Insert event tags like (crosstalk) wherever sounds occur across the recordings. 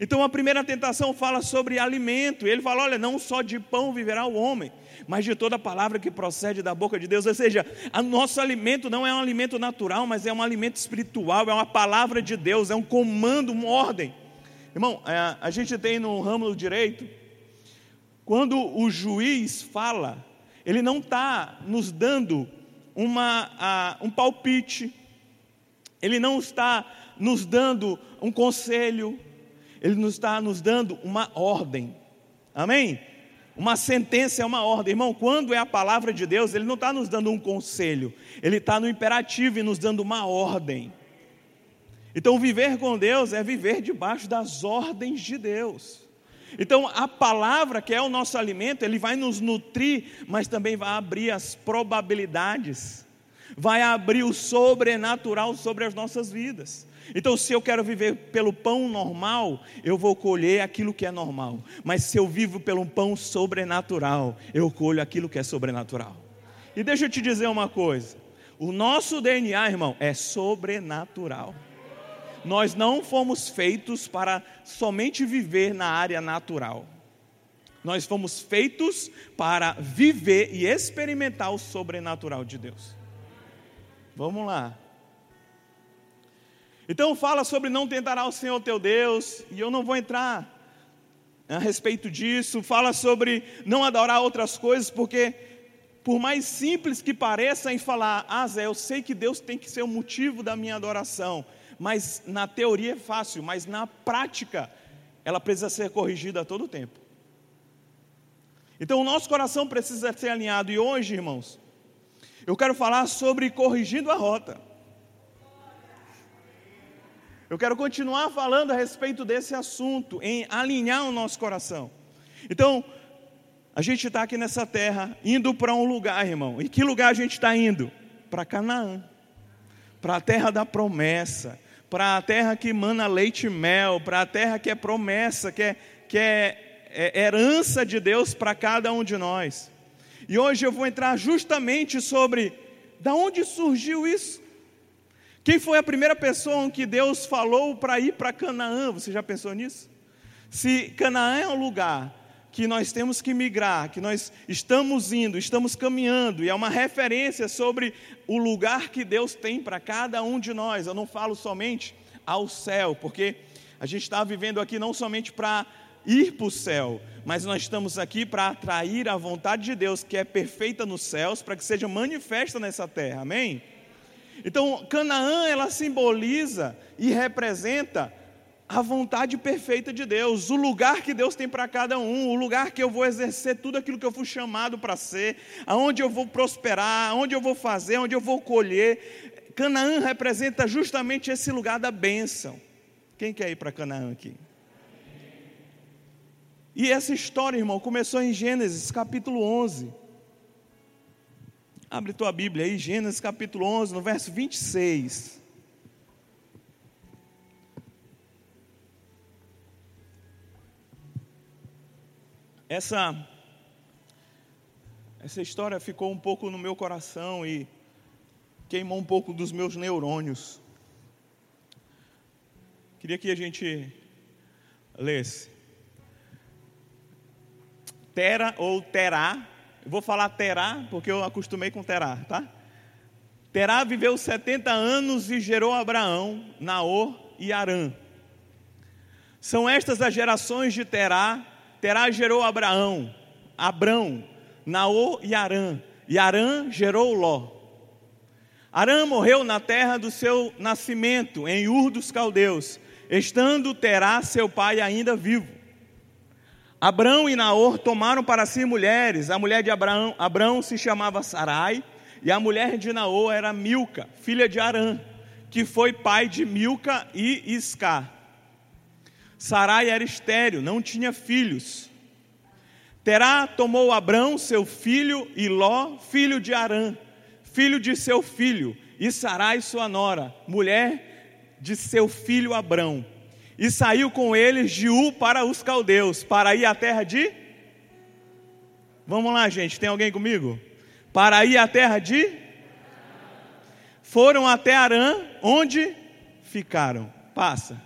Então a primeira tentação fala sobre alimento. Ele fala: olha, não só de pão viverá o homem, mas de toda palavra que procede da boca de Deus. Ou seja, o nosso alimento não é um alimento natural, mas é um alimento espiritual, é uma palavra de Deus, é um comando, uma ordem. Irmão, é, a gente tem no ramo do direito, quando o juiz fala, ele não está nos dando uma, um palpite, ele não está nos dando um conselho, ele não está nos dando uma ordem. Amém? Uma sentença é uma ordem. Irmão, quando é a palavra de Deus, Ele não está nos dando um conselho, Ele está no imperativo e nos dando uma ordem. Então, viver com Deus é viver debaixo das ordens de Deus. Então, a palavra, que é o nosso alimento, ele vai nos nutrir, mas também vai abrir as probabilidades, vai abrir o sobrenatural sobre as nossas vidas. Então, se eu quero viver pelo pão normal, eu vou colher aquilo que é normal. Mas se eu vivo pelo pão sobrenatural, eu colho aquilo que é sobrenatural. E deixa eu te dizer uma coisa: o nosso DNA, irmão, é sobrenatural. Nós não fomos feitos para somente viver na área natural. Nós fomos feitos para viver e experimentar o sobrenatural de Deus. Vamos lá. Então fala sobre não tentará o Senhor teu Deus, e eu não vou entrar a respeito disso. Fala sobre não adorar outras coisas, porque por mais simples que pareça em falar, ah Zé, eu sei que Deus tem que ser o motivo da minha adoração, mas na teoria é fácil, mas na prática ela precisa ser corrigida a todo tempo. Então o nosso coração precisa ser alinhado, e hoje, irmãos, eu quero falar sobre corrigindo a rota. Eu quero continuar falando a respeito desse assunto, em alinhar o nosso coração. Então, a gente está aqui nessa terra, indo para um lugar, irmão. E que lugar a gente está indo? Para Canaã, para a terra da promessa, para a terra que mana leite e mel, para a terra que é promessa, que é, que é, é herança de Deus para cada um de nós. E hoje eu vou entrar justamente sobre da onde surgiu isso. Quem foi a primeira pessoa que Deus falou para ir para Canaã? Você já pensou nisso? Se Canaã é um lugar que nós temos que migrar, que nós estamos indo, estamos caminhando, e é uma referência sobre o lugar que Deus tem para cada um de nós. Eu não falo somente ao céu, porque a gente está vivendo aqui não somente para ir para o céu, mas nós estamos aqui para atrair a vontade de Deus, que é perfeita nos céus, para que seja manifesta nessa terra. Amém? Então, Canaã, ela simboliza e representa a vontade perfeita de Deus, o lugar que Deus tem para cada um, o lugar que eu vou exercer tudo aquilo que eu fui chamado para ser, aonde eu vou prosperar, aonde eu vou fazer, onde eu vou colher. Canaã representa justamente esse lugar da bênção. Quem quer ir para Canaã aqui? E essa história, irmão, começou em Gênesis capítulo 11. Abre tua Bíblia aí, Gênesis capítulo 11, no verso 26. Essa, essa história ficou um pouco no meu coração e queimou um pouco dos meus neurônios. Queria que a gente lesse. Tera ou terá eu vou falar Terá, porque eu acostumei com Terá, tá? Terá viveu 70 anos e gerou Abraão, Naor e Arã. São estas as gerações de Terá. Terá gerou Abraão, Abrão, Naor e Arã. E Arã gerou Ló. Arã morreu na terra do seu nascimento, em Ur dos Caldeus, estando Terá, seu pai, ainda vivo. Abrão e Naor tomaram para si mulheres. A mulher de Abraão, Abrão se chamava Sarai, e a mulher de Naor era Milca, filha de Arã, que foi pai de Milca e Isca. Sarai era estéril, não tinha filhos. Terá tomou Abrão, seu filho, e Ló, filho de Arã, filho de seu filho, e Sarai, sua nora, mulher de seu filho Abrão e saiu com eles de U para os caldeus, para ir à terra de. Vamos lá, gente, tem alguém comigo? Para ir à terra de. Foram até Arã, onde ficaram. Passa.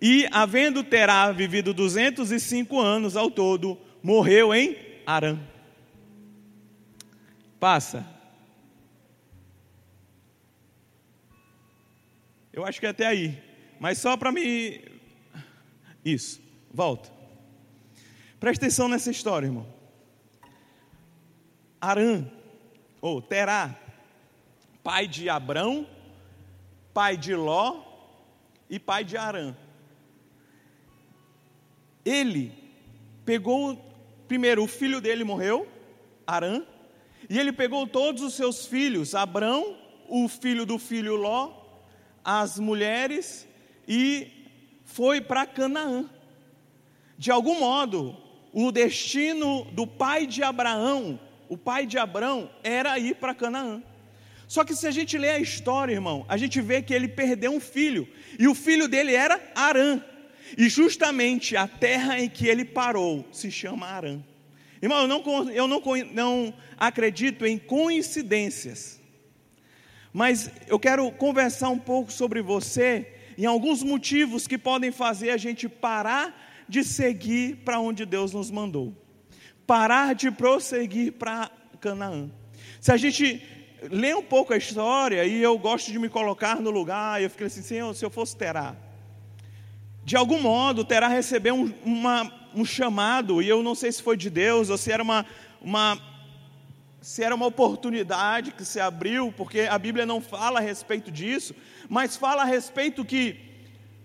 E, havendo Terá vivido 205 anos ao todo, morreu em Arã. Passa. Eu acho que é até aí. Mas só para me. Isso, volta. Presta atenção nessa história, irmão. Arã, ou Terá, pai de Abrão, pai de Ló e pai de Arã. Ele pegou, primeiro, o filho dele morreu, Arã, e ele pegou todos os seus filhos, Abrão, o filho do filho Ló, as mulheres, e foi para Canaã. De algum modo, o destino do pai de Abraão, o pai de Abrão, era ir para Canaã. Só que se a gente lê a história, irmão, a gente vê que ele perdeu um filho, e o filho dele era Arã. E justamente a terra em que ele parou se chama Arã. Irmão, eu não, eu não, não acredito em coincidências, mas eu quero conversar um pouco sobre você em alguns motivos que podem fazer a gente parar de seguir para onde Deus nos mandou, parar de prosseguir para Canaã. Se a gente lê um pouco a história, e eu gosto de me colocar no lugar, eu fiquei assim, Senhor, se eu fosse Terá, de algum modo Terá recebeu um, uma, um chamado, e eu não sei se foi de Deus, ou se era uma, uma, se era uma oportunidade que se abriu, porque a Bíblia não fala a respeito disso, mas fala a respeito que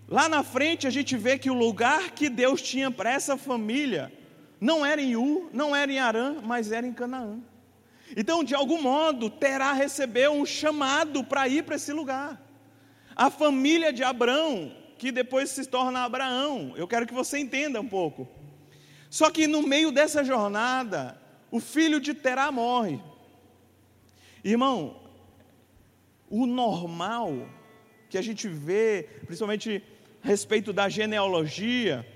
Lá na frente a gente vê que o lugar que Deus tinha para essa família não era em U, não era em Arã, mas era em Canaã. Então, de algum modo, Terá recebeu um chamado para ir para esse lugar. A família de Abraão, que depois se torna Abraão, eu quero que você entenda um pouco. Só que no meio dessa jornada, o filho de Terá morre. Irmão, o normal que a gente vê, principalmente a respeito da genealogia,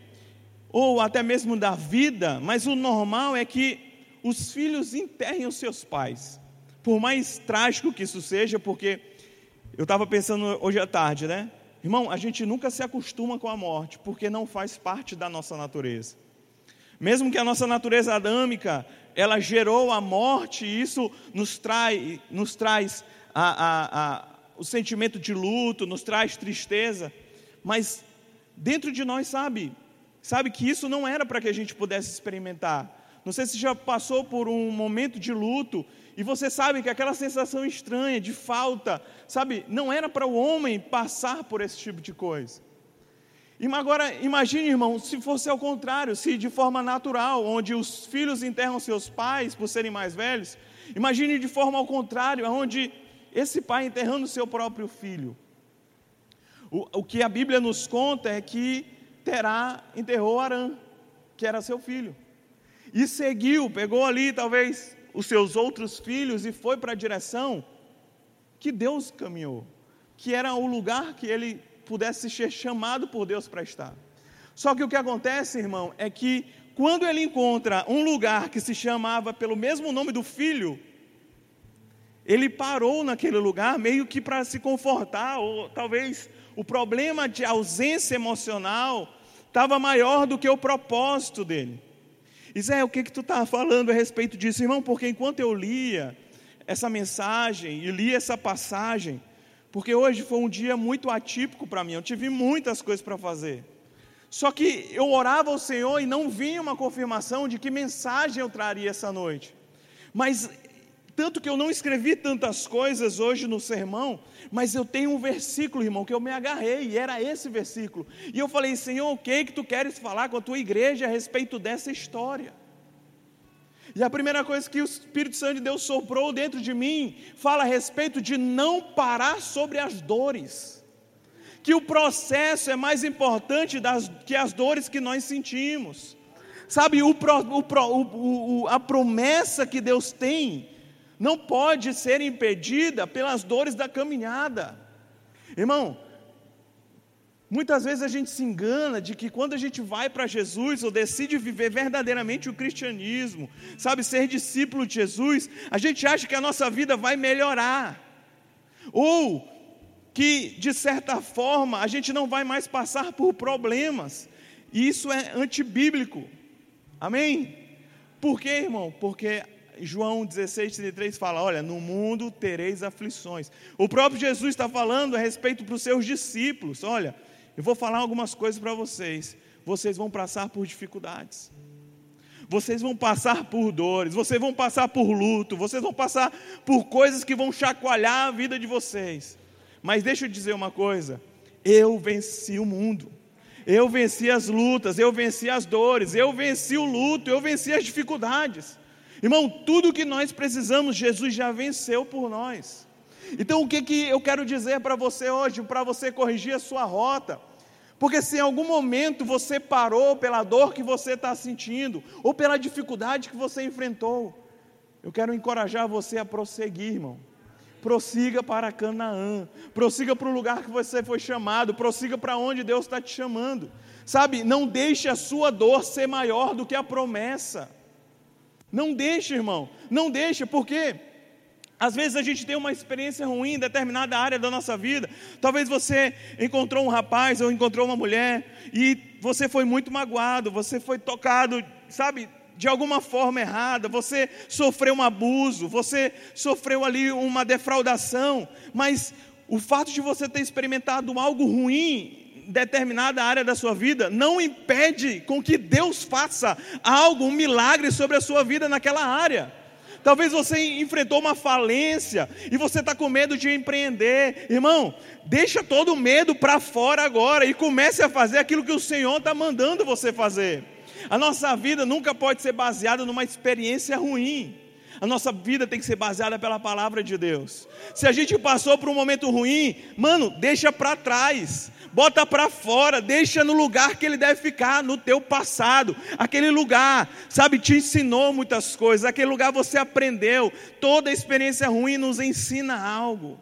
ou até mesmo da vida, mas o normal é que os filhos enterrem os seus pais. Por mais trágico que isso seja, porque eu estava pensando hoje à tarde, né? Irmão, a gente nunca se acostuma com a morte, porque não faz parte da nossa natureza. Mesmo que a nossa natureza adâmica, ela gerou a morte, e isso nos, trai, nos traz a, a, a, o sentimento de luto, nos traz tristeza mas dentro de nós sabe, sabe que isso não era para que a gente pudesse experimentar. Não sei se já passou por um momento de luto e você sabe que aquela sensação estranha de falta, sabe, não era para o homem passar por esse tipo de coisa. Agora, imagine, irmão, se fosse ao contrário, se de forma natural, onde os filhos enterram seus pais por serem mais velhos, imagine de forma ao contrário, onde esse pai enterrando seu próprio filho. O, o que a Bíblia nos conta é que Terá enterrou Arã, que era seu filho, e seguiu, pegou ali talvez os seus outros filhos e foi para a direção que Deus caminhou, que era o lugar que ele pudesse ser chamado por Deus para estar. Só que o que acontece, irmão, é que quando ele encontra um lugar que se chamava pelo mesmo nome do filho, ele parou naquele lugar meio que para se confortar, ou talvez o problema de ausência emocional estava maior do que o propósito dele. Zé, o que, que tu está falando a respeito disso, irmão? Porque enquanto eu lia essa mensagem e li essa passagem, porque hoje foi um dia muito atípico para mim, eu tive muitas coisas para fazer. Só que eu orava ao Senhor e não vinha uma confirmação de que mensagem eu traria essa noite. Mas tanto que eu não escrevi tantas coisas hoje no sermão, mas eu tenho um versículo, irmão, que eu me agarrei, e era esse versículo. E eu falei, Senhor, o que é que tu queres falar com a tua igreja a respeito dessa história? E a primeira coisa que o Espírito Santo de Deus soprou dentro de mim fala a respeito de não parar sobre as dores. Que o processo é mais importante das, que as dores que nós sentimos. Sabe, o, o, o, a promessa que Deus tem não pode ser impedida pelas dores da caminhada. Irmão, muitas vezes a gente se engana de que quando a gente vai para Jesus ou decide viver verdadeiramente o cristianismo, sabe, ser discípulo de Jesus, a gente acha que a nossa vida vai melhorar. Ou que, de certa forma, a gente não vai mais passar por problemas. E isso é antibíblico. Amém? Por quê, irmão? Porque João 16, 33 fala: Olha, no mundo tereis aflições. O próprio Jesus está falando a respeito para os seus discípulos: Olha, eu vou falar algumas coisas para vocês. Vocês vão passar por dificuldades. Vocês vão passar por dores, vocês vão passar por luto, vocês vão passar por coisas que vão chacoalhar a vida de vocês. Mas deixa eu dizer uma coisa: eu venci o mundo. Eu venci as lutas, eu venci as dores, eu venci o luto, eu venci as dificuldades. Irmão, tudo que nós precisamos, Jesus já venceu por nós. Então, o que, que eu quero dizer para você hoje, para você corrigir a sua rota? Porque se em algum momento você parou pela dor que você está sentindo, ou pela dificuldade que você enfrentou, eu quero encorajar você a prosseguir, irmão. Prossiga para Canaã, prossiga para o lugar que você foi chamado, prossiga para onde Deus está te chamando. Sabe, não deixe a sua dor ser maior do que a promessa. Não deixe, irmão, não deixe, porque às vezes a gente tem uma experiência ruim em determinada área da nossa vida. Talvez você encontrou um rapaz ou encontrou uma mulher e você foi muito magoado, você foi tocado, sabe, de alguma forma errada, você sofreu um abuso, você sofreu ali uma defraudação, mas o fato de você ter experimentado algo ruim determinada área da sua vida não impede com que Deus faça algo, um milagre sobre a sua vida naquela área. Talvez você enfrentou uma falência e você está com medo de empreender. Irmão, deixa todo o medo para fora agora e comece a fazer aquilo que o Senhor está mandando você fazer. A nossa vida nunca pode ser baseada numa experiência ruim. A nossa vida tem que ser baseada pela palavra de Deus. Se a gente passou por um momento ruim, mano, deixa para trás bota para fora, deixa no lugar que ele deve ficar, no teu passado. Aquele lugar, sabe, te ensinou muitas coisas, aquele lugar você aprendeu. Toda experiência ruim nos ensina algo.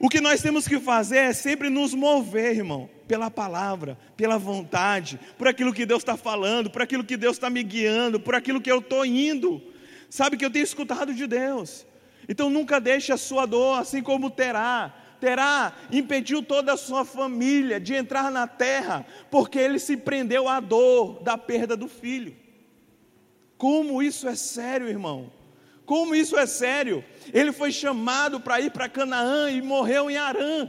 O que nós temos que fazer é sempre nos mover, irmão, pela palavra, pela vontade, por aquilo que Deus está falando, por aquilo que Deus está me guiando, por aquilo que eu estou indo. Sabe que eu tenho escutado de Deus. Então nunca deixe a sua dor, assim como terá, terá impediu toda a sua família de entrar na terra, porque ele se prendeu à dor da perda do filho. Como isso é sério, irmão? Como isso é sério? Ele foi chamado para ir para Canaã e morreu em Arã.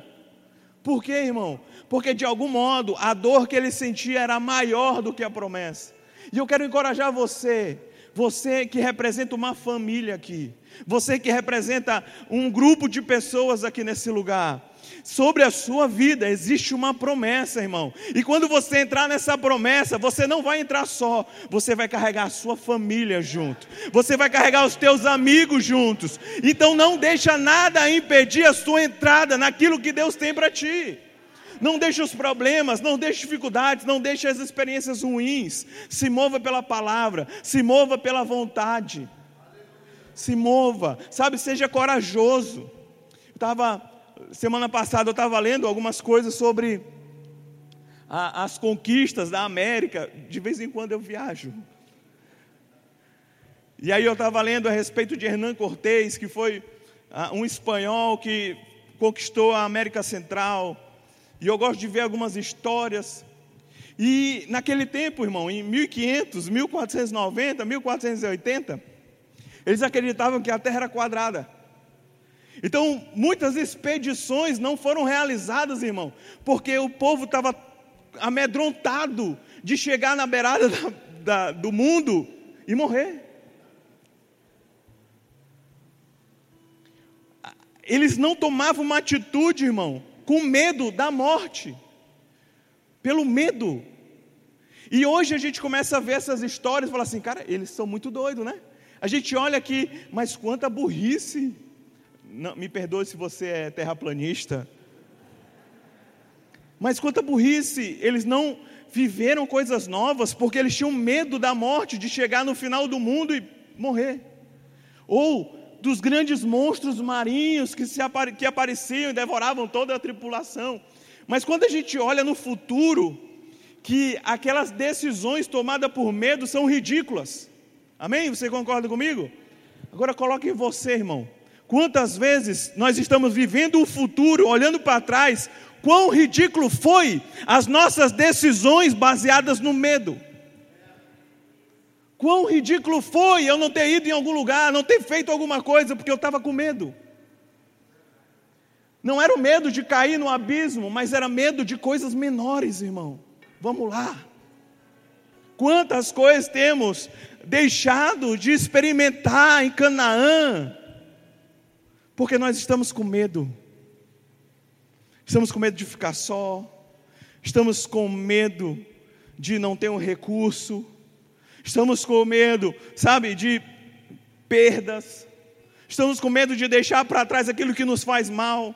Por quê, irmão? Porque de algum modo a dor que ele sentia era maior do que a promessa. E eu quero encorajar você, você que representa uma família aqui, você que representa um grupo de pessoas aqui nesse lugar. Sobre a sua vida existe uma promessa, irmão. E quando você entrar nessa promessa, você não vai entrar só, você vai carregar a sua família junto. Você vai carregar os teus amigos juntos. Então não deixa nada impedir a sua entrada naquilo que Deus tem para ti. Não deixe os problemas, não deixe dificuldades, não deixe as experiências ruins. Se mova pela palavra, se mova pela vontade se mova, sabe, seja corajoso. Estava semana passada eu estava lendo algumas coisas sobre a, as conquistas da América. De vez em quando eu viajo. E aí eu estava lendo a respeito de Hernán Cortés, que foi uh, um espanhol que conquistou a América Central. E eu gosto de ver algumas histórias. E naquele tempo, irmão, em 1500, 1490, 1480, eles acreditavam que a Terra era quadrada. Então, muitas expedições não foram realizadas, irmão, porque o povo estava amedrontado de chegar na beirada da, da, do mundo e morrer. Eles não tomavam uma atitude, irmão, com medo da morte, pelo medo. E hoje a gente começa a ver essas histórias e fala assim, cara, eles são muito doidos, né? A gente olha aqui, mas quanta burrice. Não, me perdoe se você é terraplanista. Mas quanta burrice, eles não viveram coisas novas porque eles tinham medo da morte, de chegar no final do mundo e morrer. Ou dos grandes monstros marinhos que, se, que apareciam e devoravam toda a tripulação. Mas quando a gente olha no futuro, que aquelas decisões tomadas por medo são ridículas. Amém? Você concorda comigo? Agora coloque você, irmão. Quantas vezes nós estamos vivendo o futuro, olhando para trás, quão ridículo foi as nossas decisões baseadas no medo. Quão ridículo foi eu não ter ido em algum lugar, não ter feito alguma coisa porque eu estava com medo. Não era o medo de cair no abismo, mas era medo de coisas menores, irmão. Vamos lá. Quantas coisas temos deixado de experimentar em Canaã, porque nós estamos com medo. Estamos com medo de ficar só, estamos com medo de não ter um recurso, estamos com medo, sabe, de perdas, estamos com medo de deixar para trás aquilo que nos faz mal.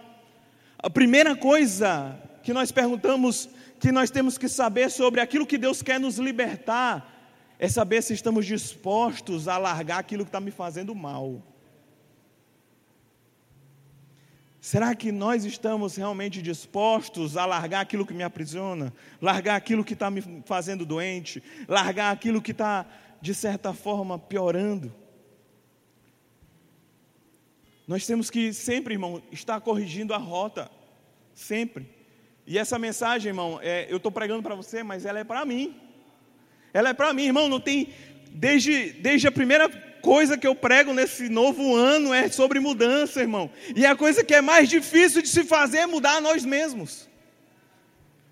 A primeira coisa que nós perguntamos, que nós temos que saber sobre aquilo que Deus quer nos libertar, é saber se estamos dispostos a largar aquilo que está me fazendo mal. Será que nós estamos realmente dispostos a largar aquilo que me aprisiona, largar aquilo que está me fazendo doente, largar aquilo que está, de certa forma, piorando? Nós temos que sempre, irmão, estar corrigindo a rota, sempre. E essa mensagem, irmão, é, eu estou pregando para você, mas ela é para mim. Ela é para mim, irmão. Não tem desde, desde a primeira coisa que eu prego nesse novo ano é sobre mudança, irmão. E a coisa que é mais difícil de se fazer é mudar nós mesmos.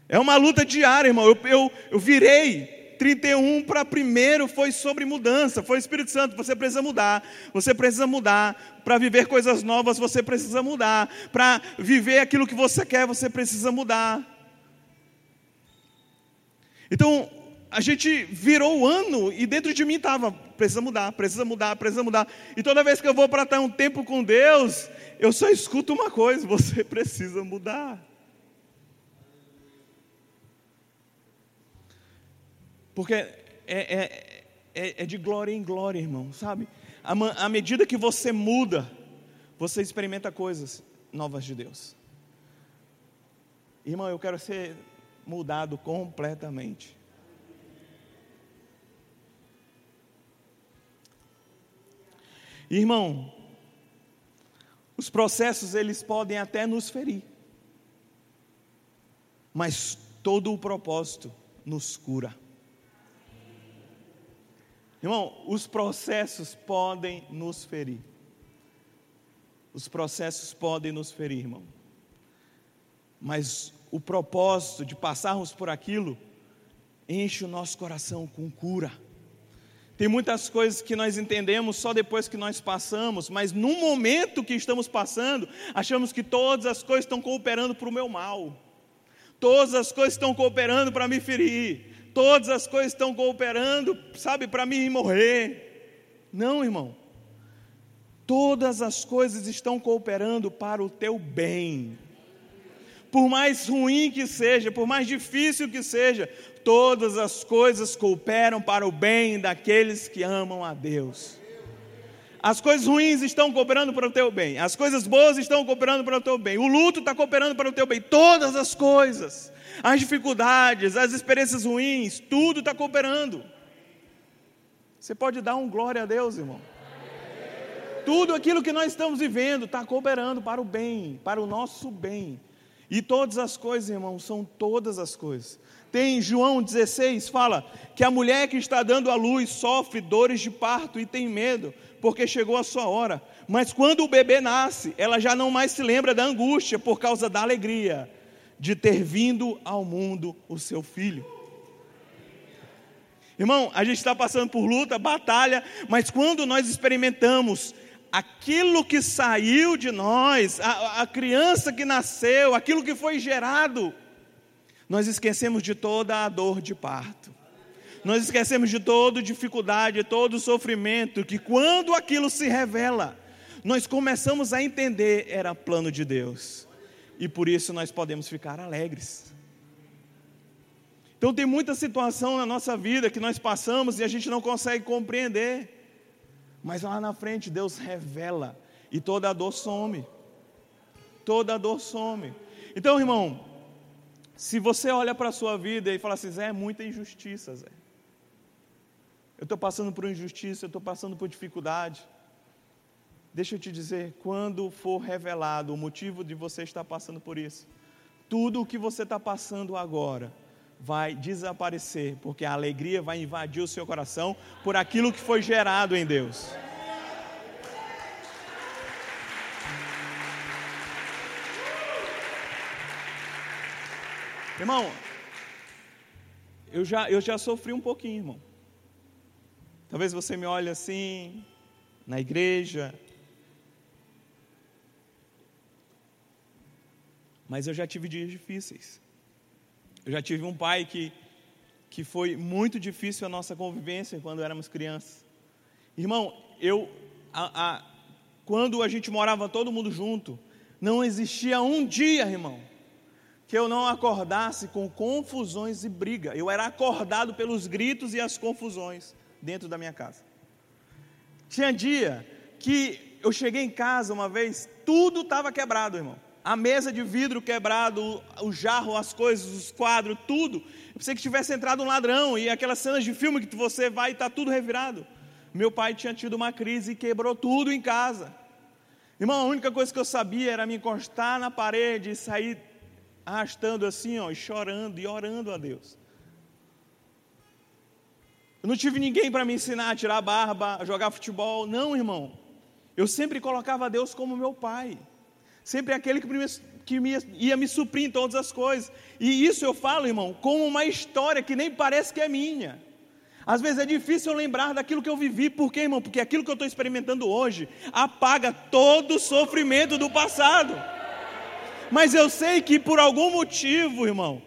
É uma luta diária, irmão. Eu, eu, eu virei 31 para primeiro foi sobre mudança, foi Espírito Santo, você precisa mudar, você precisa mudar, para viver coisas novas você precisa mudar, para viver aquilo que você quer você precisa mudar. Então, a gente virou o ano e dentro de mim estava, precisa mudar, precisa mudar, precisa mudar. E toda vez que eu vou para estar um tempo com Deus, eu só escuto uma coisa: (laughs) você precisa mudar. Porque é, é, é, é de glória em glória, irmão, sabe? À medida que você muda, você experimenta coisas novas de Deus. Irmão, eu quero ser mudado completamente. Irmão, os processos eles podem até nos ferir, mas todo o propósito nos cura. Irmão, os processos podem nos ferir. Os processos podem nos ferir, irmão. Mas o propósito de passarmos por aquilo enche o nosso coração com cura. Tem muitas coisas que nós entendemos só depois que nós passamos, mas no momento que estamos passando, achamos que todas as coisas estão cooperando para o meu mal, todas as coisas estão cooperando para me ferir, todas as coisas estão cooperando, sabe, para mim morrer. Não, irmão. Todas as coisas estão cooperando para o teu bem. Por mais ruim que seja, por mais difícil que seja, todas as coisas cooperam para o bem daqueles que amam a Deus. As coisas ruins estão cooperando para o teu bem, as coisas boas estão cooperando para o teu bem, o luto está cooperando para o teu bem, todas as coisas, as dificuldades, as experiências ruins, tudo está cooperando. Você pode dar um glória a Deus, irmão. Tudo aquilo que nós estamos vivendo está cooperando para o bem, para o nosso bem. E todas as coisas, irmão, são todas as coisas. Tem João 16, fala que a mulher que está dando à luz sofre dores de parto e tem medo, porque chegou a sua hora. Mas quando o bebê nasce, ela já não mais se lembra da angústia por causa da alegria de ter vindo ao mundo o seu filho. Irmão, a gente está passando por luta, batalha, mas quando nós experimentamos aquilo que saiu de nós, a, a criança que nasceu, aquilo que foi gerado, nós esquecemos de toda a dor de parto. Nós esquecemos de toda dificuldade, todo sofrimento, que quando aquilo se revela, nós começamos a entender era plano de Deus. E por isso nós podemos ficar alegres. Então tem muita situação na nossa vida que nós passamos e a gente não consegue compreender. Mas lá na frente Deus revela e toda a dor some. Toda a dor some. Então, irmão, se você olha para a sua vida e fala assim, Zé, é muita injustiça, Zé. Eu estou passando por injustiça, eu estou passando por dificuldade. Deixa eu te dizer, quando for revelado o motivo de você estar passando por isso, tudo o que você está passando agora vai desaparecer, porque a alegria vai invadir o seu coração por aquilo que foi gerado em Deus. Irmão, eu já, eu já sofri um pouquinho, irmão. Talvez você me olhe assim, na igreja. Mas eu já tive dias difíceis. Eu já tive um pai que, que foi muito difícil a nossa convivência quando éramos crianças. Irmão, eu, a, a, quando a gente morava todo mundo junto, não existia um dia, irmão, que eu não acordasse com confusões e briga. Eu era acordado pelos gritos e as confusões dentro da minha casa. Tinha dia que eu cheguei em casa uma vez, tudo estava quebrado, irmão a mesa de vidro quebrado, o jarro, as coisas, os quadros, tudo. Eu pensei que tivesse entrado um ladrão e aquelas cenas de filme que você vai e está tudo revirado. Meu pai tinha tido uma crise e quebrou tudo em casa. Irmão, a única coisa que eu sabia era me encostar na parede e sair arrastando assim, ó, e chorando e orando a Deus. Eu não tive ninguém para me ensinar a tirar a barba, a jogar futebol. Não, irmão. Eu sempre colocava Deus como meu pai sempre é aquele que, me, que me, ia me suprir em todas as coisas. E isso eu falo, irmão, como uma história que nem parece que é minha. Às vezes é difícil eu lembrar daquilo que eu vivi, por quê, irmão? Porque aquilo que eu estou experimentando hoje apaga todo o sofrimento do passado. Mas eu sei que por algum motivo, irmão,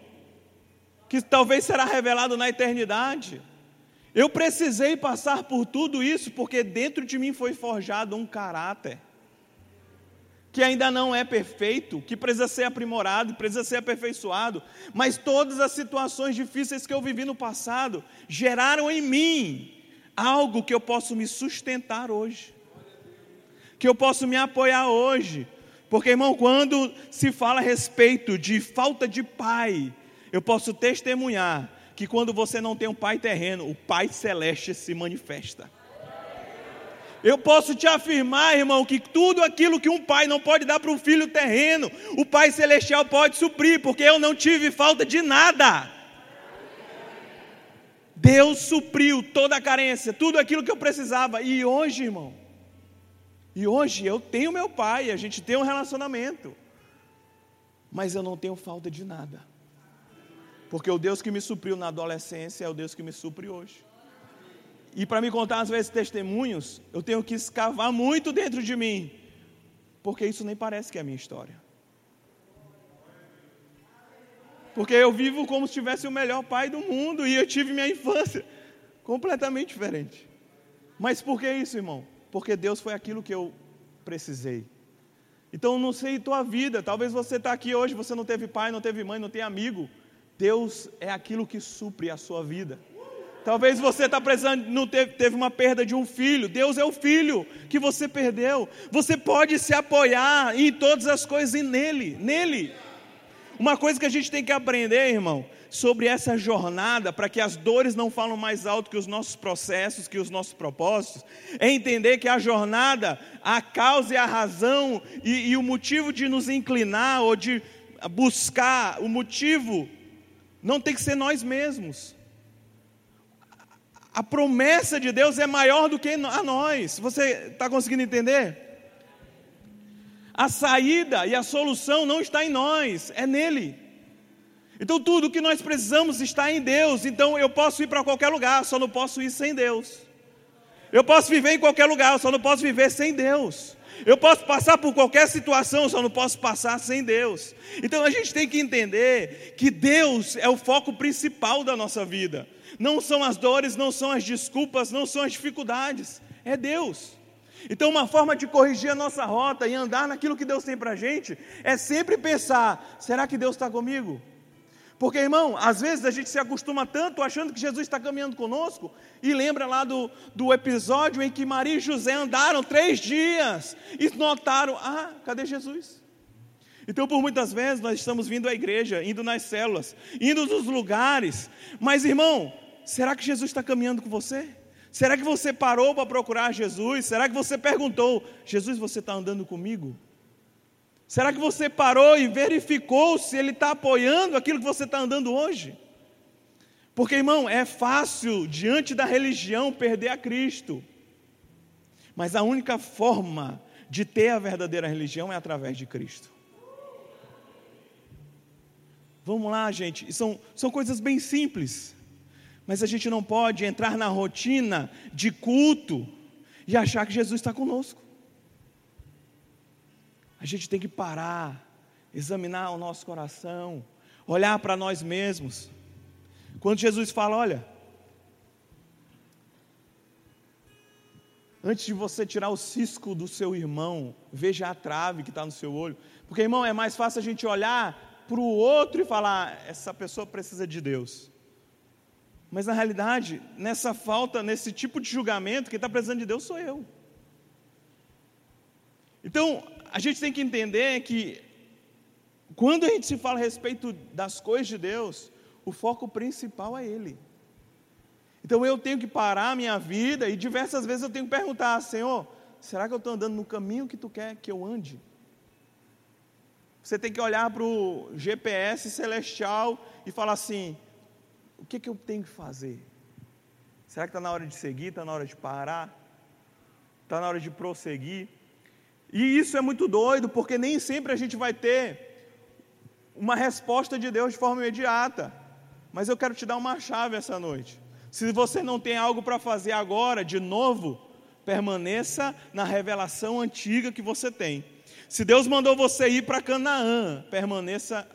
que talvez será revelado na eternidade, eu precisei passar por tudo isso, porque dentro de mim foi forjado um caráter que ainda não é perfeito, que precisa ser aprimorado, precisa ser aperfeiçoado, mas todas as situações difíceis que eu vivi no passado geraram em mim algo que eu posso me sustentar hoje, que eu posso me apoiar hoje, porque irmão, quando se fala a respeito de falta de pai, eu posso testemunhar que quando você não tem um pai terreno, o pai celeste se manifesta. Eu posso te afirmar, irmão, que tudo aquilo que um pai não pode dar para um filho terreno, o Pai Celestial pode suprir, porque eu não tive falta de nada. Deus supriu toda a carência, tudo aquilo que eu precisava. E hoje, irmão, e hoje eu tenho meu pai, a gente tem um relacionamento, mas eu não tenho falta de nada, porque o Deus que me supriu na adolescência é o Deus que me supre hoje. E para me contar, às vezes, testemunhos, eu tenho que escavar muito dentro de mim, porque isso nem parece que é a minha história. Porque eu vivo como se tivesse o melhor pai do mundo e eu tive minha infância (laughs) completamente diferente. Mas por que isso, irmão? Porque Deus foi aquilo que eu precisei. Então, não sei tua vida, talvez você está aqui hoje, você não teve pai, não teve mãe, não tem amigo. Deus é aquilo que supre a sua vida. Talvez você está precisando, não teve, teve uma perda de um filho. Deus é o filho que você perdeu. Você pode se apoiar em todas as coisas e nele, nele. Uma coisa que a gente tem que aprender, irmão, sobre essa jornada, para que as dores não falam mais alto que os nossos processos, que os nossos propósitos, é entender que a jornada, a causa e a razão e, e o motivo de nos inclinar ou de buscar, o motivo não tem que ser nós mesmos a promessa de Deus é maior do que a nós. Você está conseguindo entender? A saída e a solução não está em nós, é nele. Então tudo que nós precisamos está em Deus. Então eu posso ir para qualquer lugar, só não posso ir sem Deus. Eu posso viver em qualquer lugar, só não posso viver sem Deus. Eu posso passar por qualquer situação, só não posso passar sem Deus. Então a gente tem que entender que Deus é o foco principal da nossa vida não são as dores, não são as desculpas, não são as dificuldades, é Deus. Então, uma forma de corrigir a nossa rota e andar naquilo que Deus tem para a gente é sempre pensar: será que Deus está comigo? Porque, irmão, às vezes a gente se acostuma tanto achando que Jesus está caminhando conosco, e lembra lá do, do episódio em que Maria e José andaram três dias e notaram: ah, cadê Jesus? Então, por muitas vezes, nós estamos vindo à igreja, indo nas células, indo nos lugares, mas, irmão, será que Jesus está caminhando com você? Será que você parou para procurar Jesus? Será que você perguntou: Jesus, você está andando comigo? Será que você parou e verificou se ele está apoiando aquilo que você está andando hoje? Porque, irmão, é fácil, diante da religião, perder a Cristo. Mas a única forma de ter a verdadeira religião é através de Cristo. Vamos lá, gente, são, são coisas bem simples, mas a gente não pode entrar na rotina de culto e achar que Jesus está conosco. A gente tem que parar, examinar o nosso coração, olhar para nós mesmos. Quando Jesus fala, olha, antes de você tirar o cisco do seu irmão, veja a trave que está no seu olho. Porque, irmão, é mais fácil a gente olhar para o outro e falar, essa pessoa precisa de Deus. Mas na realidade, nessa falta, nesse tipo de julgamento, quem está precisando de Deus sou eu. Então, a gente tem que entender que quando a gente se fala a respeito das coisas de Deus, o foco principal é Ele. Então eu tenho que parar a minha vida e diversas vezes eu tenho que perguntar, Senhor, será que eu estou andando no caminho que Tu quer que eu ande? Você tem que olhar para o GPS celestial e falar assim: o que, que eu tenho que fazer? Será que está na hora de seguir? Está na hora de parar? Está na hora de prosseguir? E isso é muito doido, porque nem sempre a gente vai ter uma resposta de Deus de forma imediata. Mas eu quero te dar uma chave essa noite. Se você não tem algo para fazer agora, de novo, permaneça na revelação antiga que você tem. Se Deus mandou você ir para Canaã, permaneça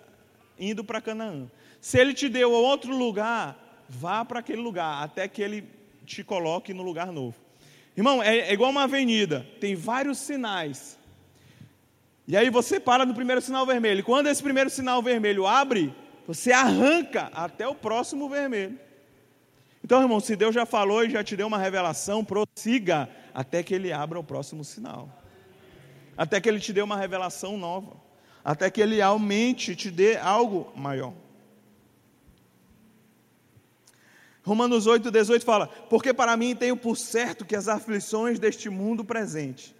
indo para Canaã. Se Ele te deu outro lugar, vá para aquele lugar, até que Ele te coloque no lugar novo. Irmão, é, é igual uma avenida, tem vários sinais. E aí você para no primeiro sinal vermelho. Quando esse primeiro sinal vermelho abre, você arranca até o próximo vermelho. Então, irmão, se Deus já falou e já te deu uma revelação, prossiga até que Ele abra o próximo sinal. Até que Ele te dê uma revelação nova. Até que Ele aumente, te dê algo maior. Romanos 8, 18 fala: Porque para mim tenho por certo que as aflições deste mundo presente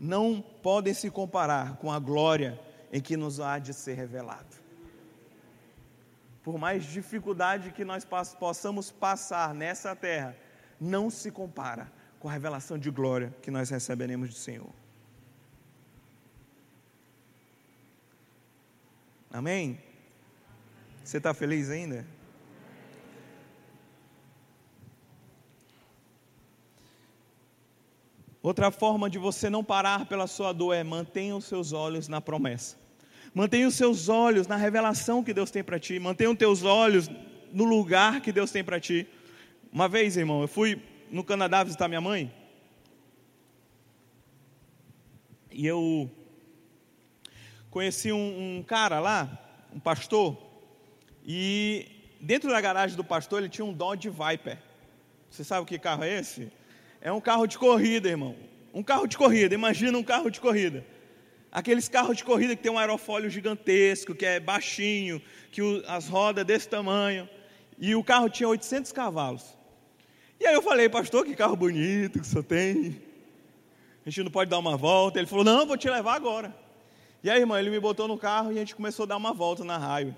não podem se comparar com a glória em que nos há de ser revelado. Por mais dificuldade que nós possamos passar nessa terra, não se compara com a revelação de glória que nós receberemos do Senhor. Amém? Você está feliz ainda? Outra forma de você não parar pela sua dor é mantenha os seus olhos na promessa. Mantenha os seus olhos na revelação que Deus tem para ti. Mantenha os teus olhos no lugar que Deus tem para ti. Uma vez, irmão, eu fui no Canadá visitar minha mãe. E eu conheci um, um cara lá, um pastor. E dentro da garagem do pastor ele tinha um Dodge Viper. Você sabe que carro é esse? É um carro de corrida, irmão. Um carro de corrida, imagina um carro de corrida. Aqueles carros de corrida que tem um aerofólio gigantesco, que é baixinho, que as rodas desse tamanho. E o carro tinha 800 cavalos. E aí eu falei, pastor, que carro bonito que senhor tem. A gente não pode dar uma volta. Ele falou, não, vou te levar agora. E aí, irmão, ele me botou no carro e a gente começou a dar uma volta na raio.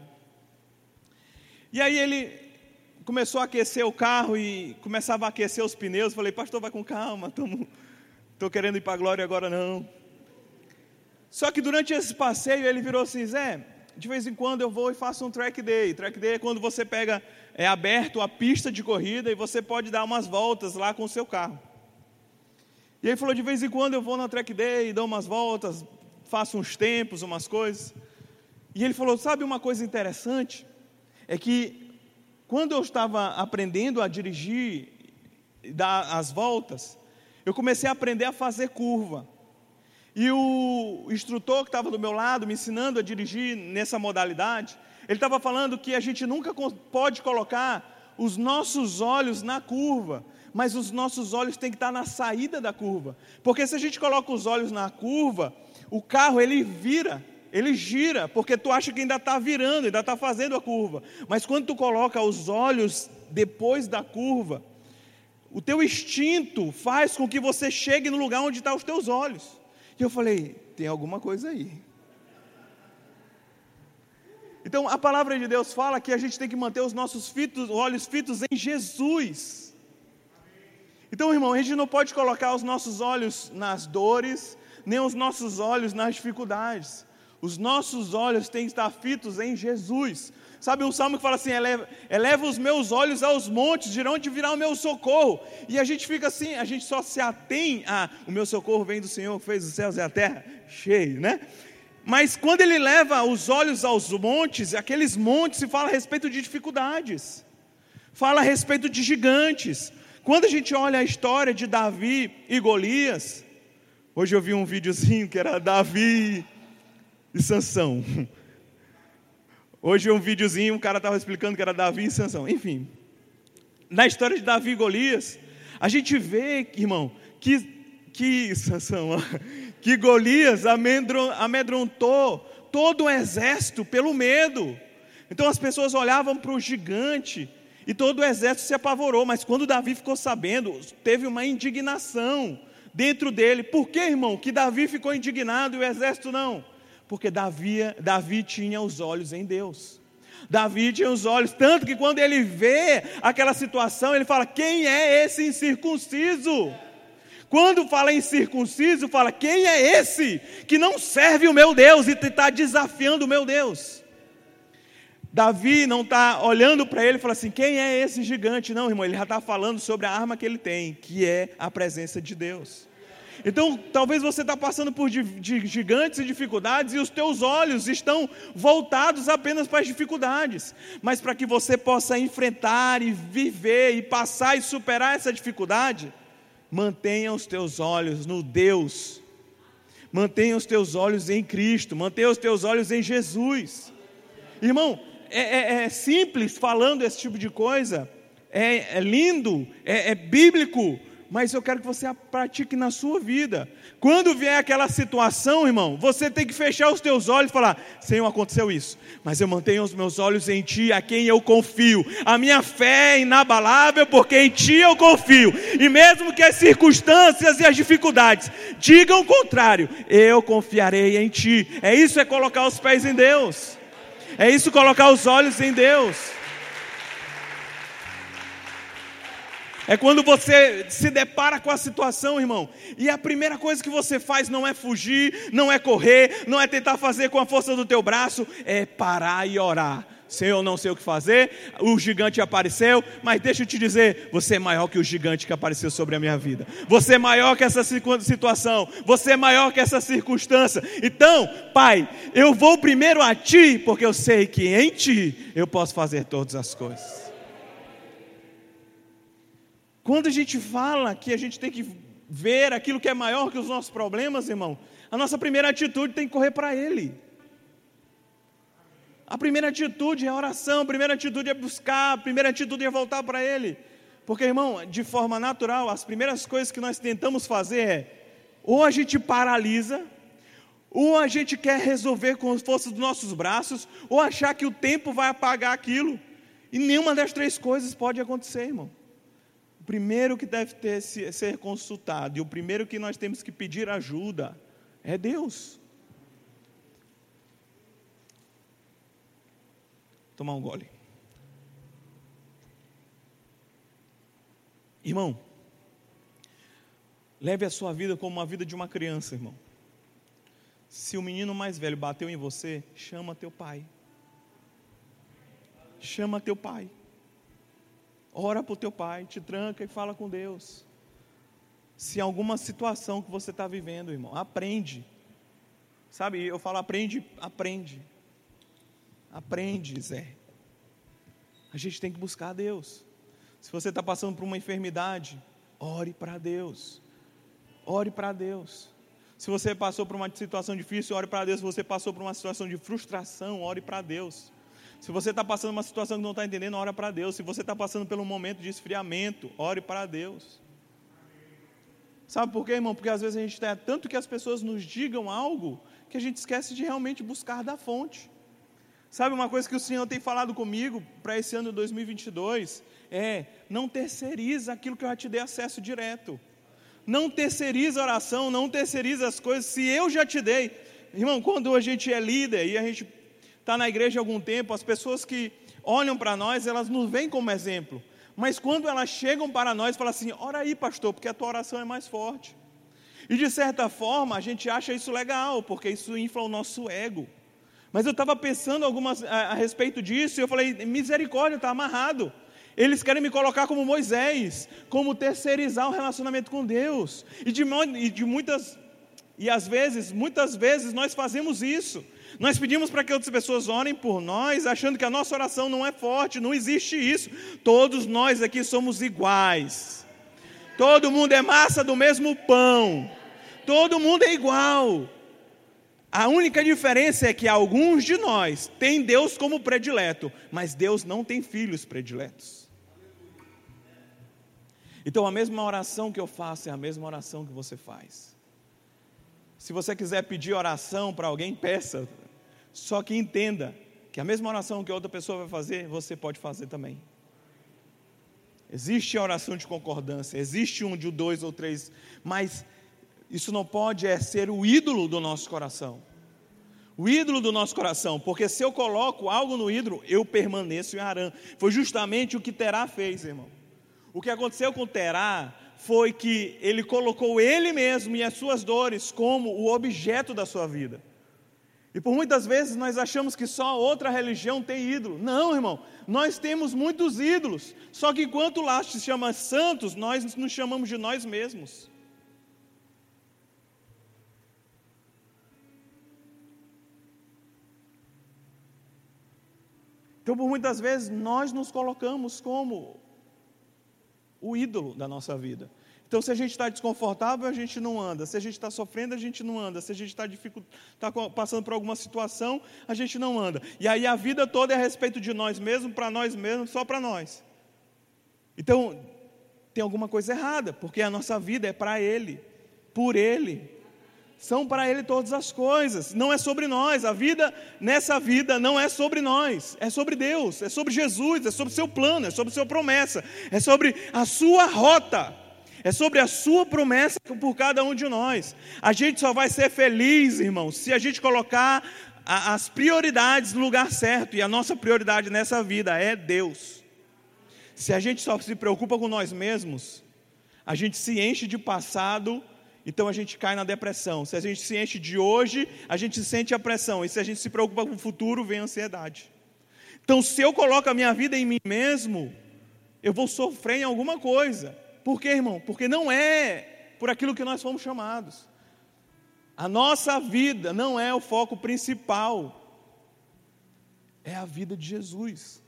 E aí ele começou a aquecer o carro e começava a aquecer os pneus. Falei, pastor, vai com calma, estou querendo ir para a glória agora não. Só que durante esse passeio ele virou assim, Zé, de vez em quando eu vou e faço um track day. Track day é quando você pega, é aberto a pista de corrida e você pode dar umas voltas lá com o seu carro. E ele falou, de vez em quando eu vou na track day, dou umas voltas, faço uns tempos, umas coisas. E ele falou, sabe uma coisa interessante? É que quando eu estava aprendendo a dirigir, dar as voltas, eu comecei a aprender a fazer curva. E o instrutor que estava do meu lado, me ensinando a dirigir nessa modalidade, ele estava falando que a gente nunca pode colocar os nossos olhos na curva, mas os nossos olhos têm que estar na saída da curva. Porque se a gente coloca os olhos na curva, o carro ele vira ele gira, porque tu acha que ainda está virando, ainda está fazendo a curva. Mas quando tu coloca os olhos depois da curva, o teu instinto faz com que você chegue no lugar onde estão os teus olhos. E eu falei: tem alguma coisa aí. Então a palavra de Deus fala que a gente tem que manter os nossos fitos, olhos fitos em Jesus. Então, irmão, a gente não pode colocar os nossos olhos nas dores, nem os nossos olhos nas dificuldades. Os nossos olhos têm que estar fitos em Jesus. Sabe um salmo que fala assim: eleva, eleva os meus olhos aos montes, de onde virá o meu socorro. E a gente fica assim, a gente só se atém a o meu socorro vem do Senhor que fez os céus e a terra, cheio, né? Mas quando ele leva os olhos aos montes, aqueles montes se fala a respeito de dificuldades, fala a respeito de gigantes. Quando a gente olha a história de Davi e Golias, hoje eu vi um videozinho que era Davi e Sansão. Hoje um videozinho, um cara estava explicando que era Davi e Sansão. Enfim, na história de Davi e Golias, a gente vê, irmão, que, que Sansão, (laughs) que Golias amedrontou todo o exército pelo medo. Então as pessoas olhavam para o gigante e todo o exército se apavorou. Mas quando Davi ficou sabendo, teve uma indignação dentro dele. Por que, irmão, que Davi ficou indignado e o exército não? Porque Davi, Davi tinha os olhos em Deus. Davi tinha os olhos, tanto que quando ele vê aquela situação, ele fala: Quem é esse incircunciso? Quando fala em circunciso, fala: Quem é esse que não serve o meu Deus e está desafiando o meu Deus? Davi não está olhando para ele e fala assim: Quem é esse gigante? Não, irmão, ele já está falando sobre a arma que ele tem, que é a presença de Deus. Então, talvez você está passando por gigantes e dificuldades e os teus olhos estão voltados apenas para as dificuldades. Mas para que você possa enfrentar e viver e passar e superar essa dificuldade, mantenha os teus olhos no Deus. Mantenha os teus olhos em Cristo, mantenha os teus olhos em Jesus. Irmão, é, é, é simples falando esse tipo de coisa, é, é lindo, é, é bíblico, mas eu quero que você a pratique na sua vida. Quando vier aquela situação, irmão, você tem que fechar os teus olhos e falar: Senhor, aconteceu isso, mas eu mantenho os meus olhos em Ti, a quem eu confio. A minha fé é inabalável, porque em Ti eu confio. E mesmo que as circunstâncias e as dificuldades digam o contrário, eu confiarei em Ti. É isso é colocar os pés em Deus. É isso colocar os olhos em Deus. É quando você se depara com a situação, irmão, e a primeira coisa que você faz não é fugir, não é correr, não é tentar fazer com a força do teu braço, é parar e orar. Senhor, não sei o que fazer, o gigante apareceu, mas deixa eu te dizer: você é maior que o gigante que apareceu sobre a minha vida, você é maior que essa situação, você é maior que essa circunstância. Então, Pai, eu vou primeiro a Ti, porque eu sei que em Ti eu posso fazer todas as coisas. Quando a gente fala que a gente tem que ver aquilo que é maior que os nossos problemas, irmão, a nossa primeira atitude tem que correr para Ele. A primeira atitude é oração, a primeira atitude é buscar, a primeira atitude é voltar para Ele. Porque, irmão, de forma natural, as primeiras coisas que nós tentamos fazer é ou a gente paralisa, ou a gente quer resolver com as forças dos nossos braços, ou achar que o tempo vai apagar aquilo. E nenhuma das três coisas pode acontecer, irmão primeiro que deve ter, ser consultado e o primeiro que nós temos que pedir ajuda é Deus. Tomar um gole. Irmão, leve a sua vida como uma vida de uma criança, irmão. Se o menino mais velho bateu em você, chama teu pai. Chama teu pai. Ora para o teu pai, te tranca e fala com Deus. Se alguma situação que você está vivendo, irmão, aprende. Sabe, eu falo aprende, aprende. Aprende, Zé. A gente tem que buscar a Deus. Se você está passando por uma enfermidade, ore para Deus. Ore para Deus. Se você passou por uma situação difícil, ore para Deus. Se você passou por uma situação de frustração, ore para Deus. Se você está passando uma situação que não está entendendo, ore para Deus. Se você está passando por um momento de esfriamento, ore para Deus. Sabe por quê, irmão? Porque às vezes a gente está tanto que as pessoas nos digam algo que a gente esquece de realmente buscar da fonte. Sabe uma coisa que o Senhor tem falado comigo para esse ano de 2022? É, não terceiriza aquilo que eu já te dei acesso direto. Não terceiriza a oração, não terceiriza as coisas. Se eu já te dei, irmão, quando a gente é líder e a gente está na igreja há algum tempo, as pessoas que olham para nós, elas nos veem como exemplo. Mas quando elas chegam para nós, falam assim: ora aí, pastor, porque a tua oração é mais forte. E de certa forma, a gente acha isso legal, porque isso infla o nosso ego. Mas eu estava pensando algumas, a, a, respeito disso, e eu falei: misericórdia, está amarrado. Eles querem me colocar como Moisés, como terceirizar o relacionamento com Deus. E de, e de muitas, e às vezes, muitas vezes nós fazemos isso. Nós pedimos para que outras pessoas orem por nós, achando que a nossa oração não é forte, não existe isso. Todos nós aqui somos iguais. Todo mundo é massa do mesmo pão. Todo mundo é igual. A única diferença é que alguns de nós têm Deus como predileto, mas Deus não tem filhos prediletos. Então a mesma oração que eu faço é a mesma oração que você faz. Se você quiser pedir oração para alguém, peça. Só que entenda que a mesma oração que outra pessoa vai fazer, você pode fazer também. Existe a oração de concordância, existe um de dois ou três, mas isso não pode é ser o ídolo do nosso coração. O ídolo do nosso coração, porque se eu coloco algo no ídolo, eu permaneço em Arã. Foi justamente o que Terá fez, irmão. O que aconteceu com Terá foi que ele colocou ele mesmo e as suas dores como o objeto da sua vida. E por muitas vezes nós achamos que só outra religião tem ídolo. Não, irmão, nós temos muitos ídolos. Só que enquanto lá se chama santos, nós nos chamamos de nós mesmos. Então, por muitas vezes, nós nos colocamos como o ídolo da nossa vida. Então, se a gente está desconfortável, a gente não anda. Se a gente está sofrendo, a gente não anda. Se a gente está tá passando por alguma situação, a gente não anda. E aí a vida toda é a respeito de nós mesmos, para nós mesmos, só para nós. Então, tem alguma coisa errada, porque a nossa vida é para Ele, por Ele. São para Ele todas as coisas, não é sobre nós. A vida nessa vida não é sobre nós, é sobre Deus, é sobre Jesus, é sobre seu plano, é sobre sua promessa, é sobre a sua rota é sobre a sua promessa por cada um de nós. A gente só vai ser feliz, irmãos, se a gente colocar as prioridades no lugar certo, e a nossa prioridade nessa vida é Deus. Se a gente só se preocupa com nós mesmos, a gente se enche de passado, então a gente cai na depressão. Se a gente se enche de hoje, a gente sente a pressão. E se a gente se preocupa com o futuro, vem a ansiedade. Então, se eu coloco a minha vida em mim mesmo, eu vou sofrer em alguma coisa. Por quê, irmão? Porque não é por aquilo que nós fomos chamados. A nossa vida não é o foco principal, é a vida de Jesus.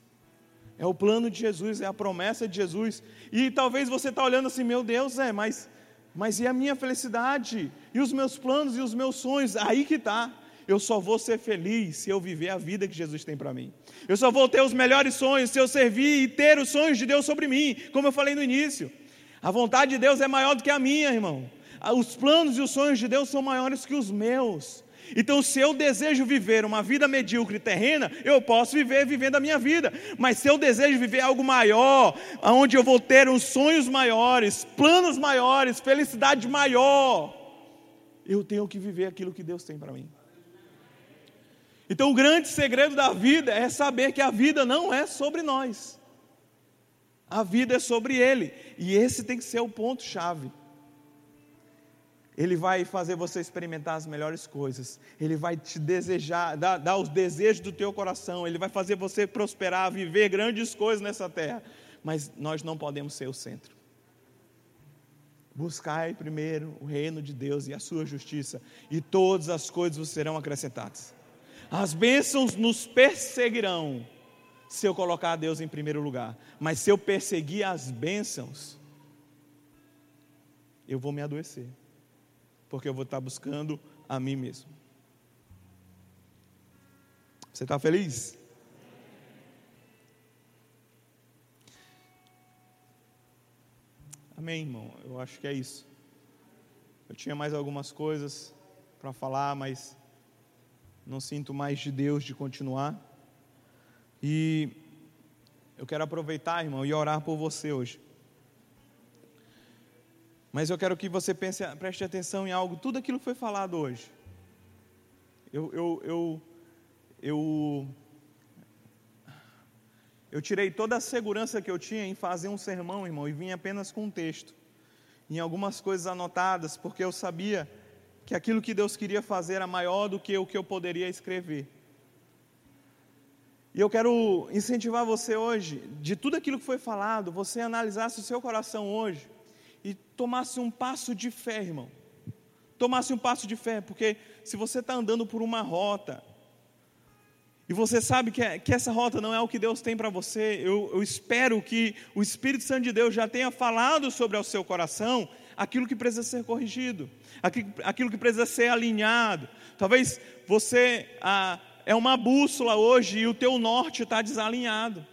É o plano de Jesus, é a promessa de Jesus. E talvez você está olhando assim, meu Deus, é, mas, mas e a minha felicidade? E os meus planos e os meus sonhos? Aí que está. Eu só vou ser feliz se eu viver a vida que Jesus tem para mim. Eu só vou ter os melhores sonhos se eu servir e ter os sonhos de Deus sobre mim, como eu falei no início. A vontade de Deus é maior do que a minha, irmão. Os planos e os sonhos de Deus são maiores que os meus. Então, se eu desejo viver uma vida medíocre terrena, eu posso viver vivendo a minha vida. Mas se eu desejo viver algo maior, onde eu vou ter uns sonhos maiores, planos maiores, felicidade maior, eu tenho que viver aquilo que Deus tem para mim. Então, o grande segredo da vida é saber que a vida não é sobre nós. A vida é sobre Ele. E esse tem que ser o ponto-chave. Ele vai fazer você experimentar as melhores coisas. Ele vai te desejar, dar, dar os desejos do teu coração. Ele vai fazer você prosperar, viver grandes coisas nessa terra. Mas nós não podemos ser o centro. Buscai primeiro o reino de Deus e a sua justiça, e todas as coisas vos serão acrescentadas. As bênçãos nos perseguirão se eu colocar Deus em primeiro lugar. Mas se eu perseguir as bênçãos, eu vou me adoecer. Porque eu vou estar buscando a mim mesmo. Você está feliz? Amém, irmão. Eu acho que é isso. Eu tinha mais algumas coisas para falar, mas não sinto mais de Deus de continuar. E eu quero aproveitar, irmão, e orar por você hoje. Mas eu quero que você pense, preste atenção em algo, tudo aquilo foi falado hoje. Eu, eu, eu, eu, eu tirei toda a segurança que eu tinha em fazer um sermão, irmão, e vim apenas com um texto, em algumas coisas anotadas, porque eu sabia que aquilo que Deus queria fazer era maior do que o que eu poderia escrever. E eu quero incentivar você hoje, de tudo aquilo que foi falado, você analisasse o seu coração hoje e tomasse um passo de fé, irmão. Tomasse um passo de fé, porque se você está andando por uma rota, e você sabe que, é, que essa rota não é o que Deus tem para você, eu, eu espero que o Espírito Santo de Deus já tenha falado sobre o seu coração aquilo que precisa ser corrigido, aquilo, aquilo que precisa ser alinhado. Talvez você ah, é uma bússola hoje e o teu norte está desalinhado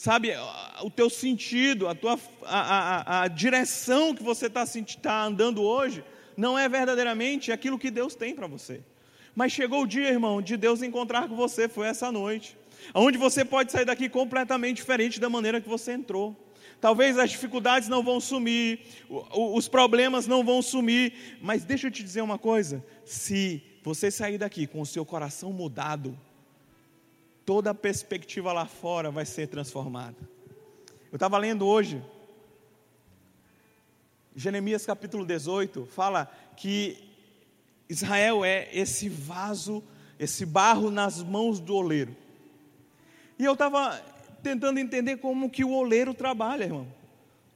sabe, o teu sentido, a, tua, a, a, a direção que você está tá andando hoje, não é verdadeiramente aquilo que Deus tem para você. Mas chegou o dia, irmão, de Deus encontrar com você, foi essa noite, onde você pode sair daqui completamente diferente da maneira que você entrou. Talvez as dificuldades não vão sumir, os problemas não vão sumir, mas deixa eu te dizer uma coisa: se você sair daqui com o seu coração mudado, toda a perspectiva lá fora vai ser transformada. Eu estava lendo hoje, Jeremias capítulo 18, fala que Israel é esse vaso, esse barro nas mãos do oleiro. E eu estava tentando entender como que o oleiro trabalha, irmão.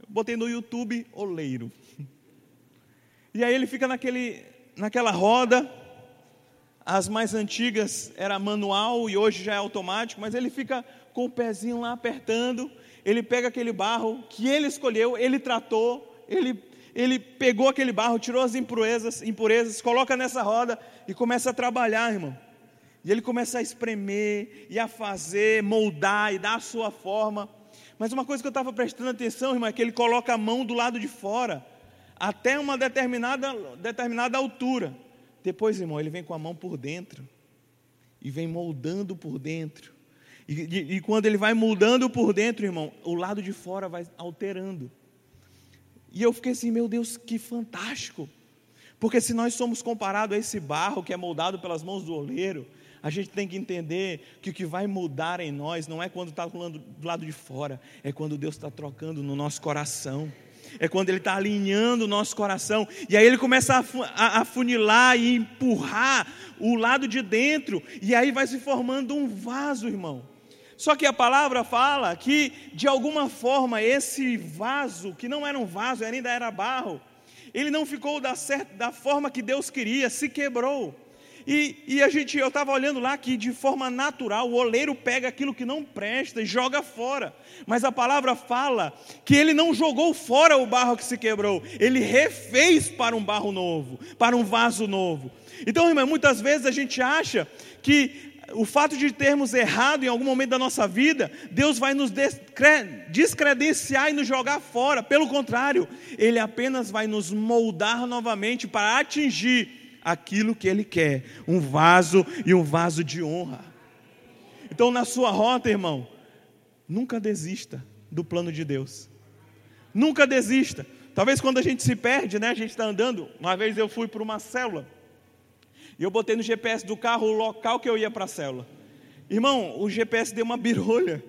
Eu botei no YouTube oleiro. (laughs) E aí ele fica naquele, naquela roda, as mais antigas era manual e hoje já é automático, mas ele fica com o pezinho lá apertando, ele pega aquele barro que ele escolheu, ele tratou, ele, ele pegou aquele barro, tirou as impurezas, impurezas, coloca nessa roda e começa a trabalhar, irmão. E ele começa a espremer e a fazer, moldar e dar a sua forma. Mas uma coisa que eu estava prestando atenção, irmão, é que ele coloca a mão do lado de fora, até uma determinada, determinada altura. Depois, irmão, ele vem com a mão por dentro e vem moldando por dentro. E, e, e, quando ele vai moldando por dentro, irmão, o lado de fora vai alterando. E eu fiquei assim, meu Deus, que fantástico. Porque se nós somos comparados a esse barro que é moldado pelas mãos do oleiro, a gente tem que entender que o que vai mudar em nós não é quando está do lado de fora, é quando Deus está trocando no nosso coração é quando Ele está alinhando o nosso coração, e aí Ele começa a afunilar e empurrar o lado de dentro, e aí vai se formando um vaso, irmão. Só que a palavra fala que, de alguma forma, esse vaso, que não era um vaso, ainda era barro, ele não ficou da, certa, da forma que Deus queria, se quebrou. E, e a gente, eu estava olhando lá que de forma natural o oleiro pega aquilo que não presta e joga fora. Mas a palavra fala que ele não jogou fora o barro que se quebrou, ele refez para um barro novo, para um vaso novo. Então, irmão, muitas vezes a gente acha que o fato de termos errado em algum momento da nossa vida, Deus vai nos descredenciar e nos jogar fora. Pelo contrário, Ele apenas vai nos moldar novamente para atingir aquilo que Ele quer, um vaso e um vaso de honra. Então, na sua rota, irmão, nunca desista do plano de Deus. Nunca desista. Talvez quando a gente se perde, né? A gente está andando. Uma vez eu fui para uma célula e eu botei no GPS do carro o local que eu ia para a célula. Irmão, o GPS deu uma (laughs) birolha.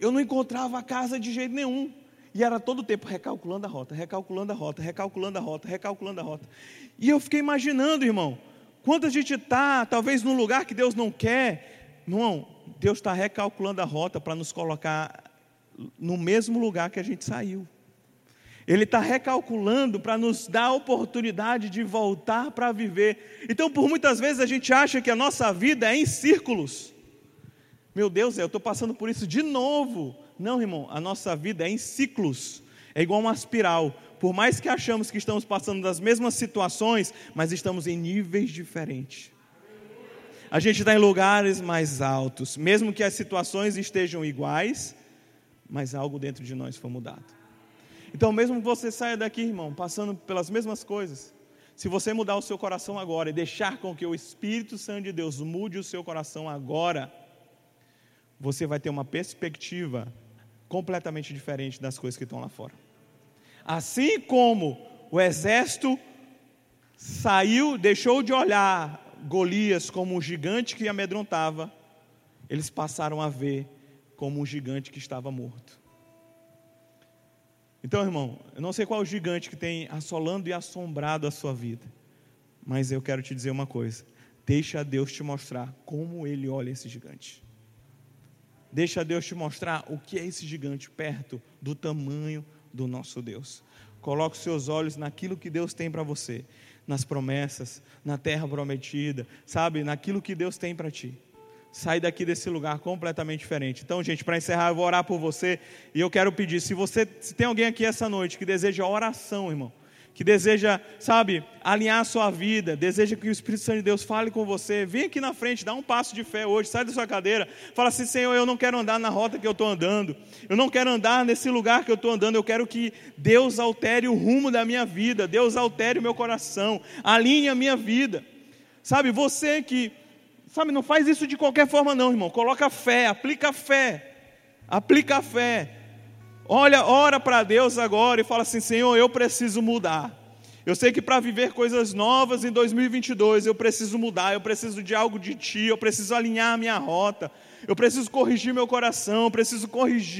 Eu não encontrava a casa de jeito nenhum. E era todo o tempo recalculando a rota, recalculando a rota, recalculando a rota, recalculando a rota. E eu fiquei imaginando, irmão, quando a gente está, talvez num lugar que Deus não quer, irmão, Deus está recalculando a rota para nos colocar no mesmo lugar que a gente saiu. Ele está recalculando para nos dar a oportunidade de voltar para viver. Então, por muitas vezes a gente acha que a nossa vida é em círculos. Meu Deus, eu estou passando por isso de novo. Não, irmão, a nossa vida é em ciclos, é igual uma espiral. Por mais que achamos que estamos passando das mesmas situações, mas estamos em níveis diferentes. A gente está em lugares mais altos, mesmo que as situações estejam iguais, mas algo dentro de nós foi mudado. Então, mesmo que você saia daqui, irmão, passando pelas mesmas coisas, se você mudar o seu coração agora e deixar com que o Espírito Santo de Deus mude o seu coração agora, você vai ter uma perspectiva completamente diferente das coisas que estão lá fora. Assim como o exército saiu, deixou de olhar Golias como um gigante que amedrontava, eles passaram a ver como um gigante que estava morto. Então, irmão, eu não sei qual é o gigante que tem assolando e assombrado a sua vida, mas eu quero te dizer uma coisa: deixa Deus te mostrar como Ele olha esse gigante. Deixa Deus te mostrar o que é esse gigante perto do tamanho do nosso Deus. Coloque os seus olhos naquilo que Deus tem para você, nas promessas, na terra prometida, sabe, naquilo que Deus tem para ti sair daqui desse lugar completamente diferente. Então, gente, para encerrar, eu vou orar por você e eu quero pedir, se você se tem alguém aqui essa noite que deseja oração, irmão, que deseja, sabe, alinhar a sua vida, deseja que o Espírito Santo de Deus fale com você, vem aqui na frente, dá um passo de fé hoje, sai da sua cadeira, fala assim: Senhor, eu não quero andar na rota que eu estou andando, eu não quero andar nesse lugar que eu estou andando, eu quero que Deus altere o rumo da minha vida, Deus altere o meu coração, alinhe a minha vida. Sabe, você que Sabe, não faz isso de qualquer forma, não, irmão. Coloca fé, aplica fé. Aplica fé. Olha, ora para Deus agora e fala assim: Senhor, eu preciso mudar. Eu sei que para viver coisas novas em 2022 eu preciso mudar, eu preciso de algo de Ti, eu preciso alinhar a minha rota, eu preciso corrigir meu coração, eu preciso corrigir.